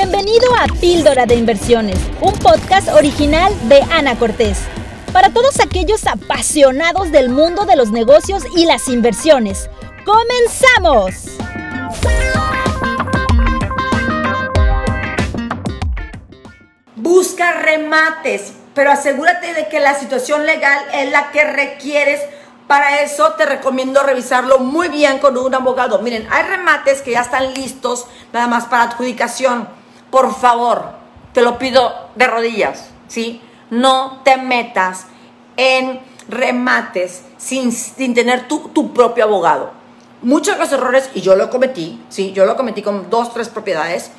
Bienvenido a Píldora de Inversiones, un podcast original de Ana Cortés. Para todos aquellos apasionados del mundo de los negocios y las inversiones. ¡Comenzamos! Busca remates, pero asegúrate de que la situación legal es la que requieres. Para eso te recomiendo revisarlo muy bien con un abogado. Miren, hay remates que ya están listos nada más para adjudicación. Por favor, te lo pido de rodillas, ¿sí? No te metas en remates sin, sin tener tu, tu propio abogado. Muchos de los errores, y yo lo cometí, ¿sí? Yo lo cometí con dos, tres propiedades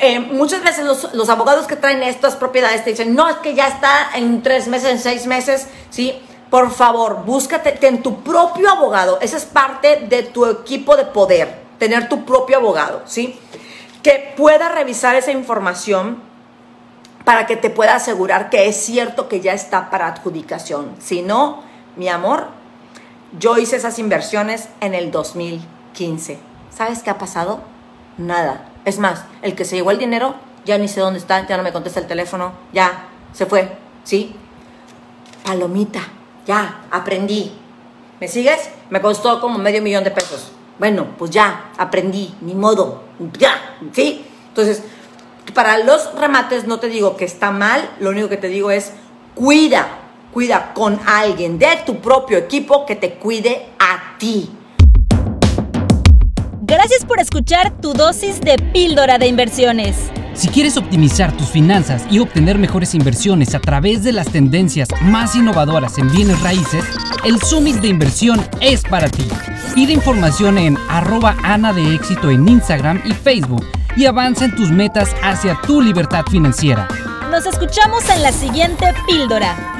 eh, muchas veces los, los, abogados que traen estas propiedades te dicen, no, es que ya está en tres meses, en seis meses, ¿sí? Por favor, búscate en tu propio abogado. Esa es parte de tu equipo de poder, tener tu propio abogado, ¿sí? Que pueda revisar esa información para que te pueda asegurar que es cierto que ya está para adjudicación. Si no, mi amor, yo hice esas inversiones en el 2015. ¿Sabes qué ha pasado? Nada es más, el que se llevó el dinero, ya ni sé dónde está, ya no me contesta el teléfono, ya se fue, ¿sí? Palomita, ya, aprendí. ¿Me sigues? Me costó como medio millón de pesos. Bueno, pues ya, aprendí, ni modo, ya, ¿sí? Entonces, para los remates no te digo que está mal, lo único que te digo es cuida, cuida con alguien de tu propio equipo que te cuide a ti. Gracias por escuchar tu dosis de píldora de inversiones. Si quieres optimizar tus finanzas y obtener mejores inversiones a través de las tendencias más innovadoras en bienes raíces, el Summit de Inversión es para ti. Pide información en arroba Ana de Éxito en Instagram y Facebook y avanza en tus metas hacia tu libertad financiera. Nos escuchamos en la siguiente píldora.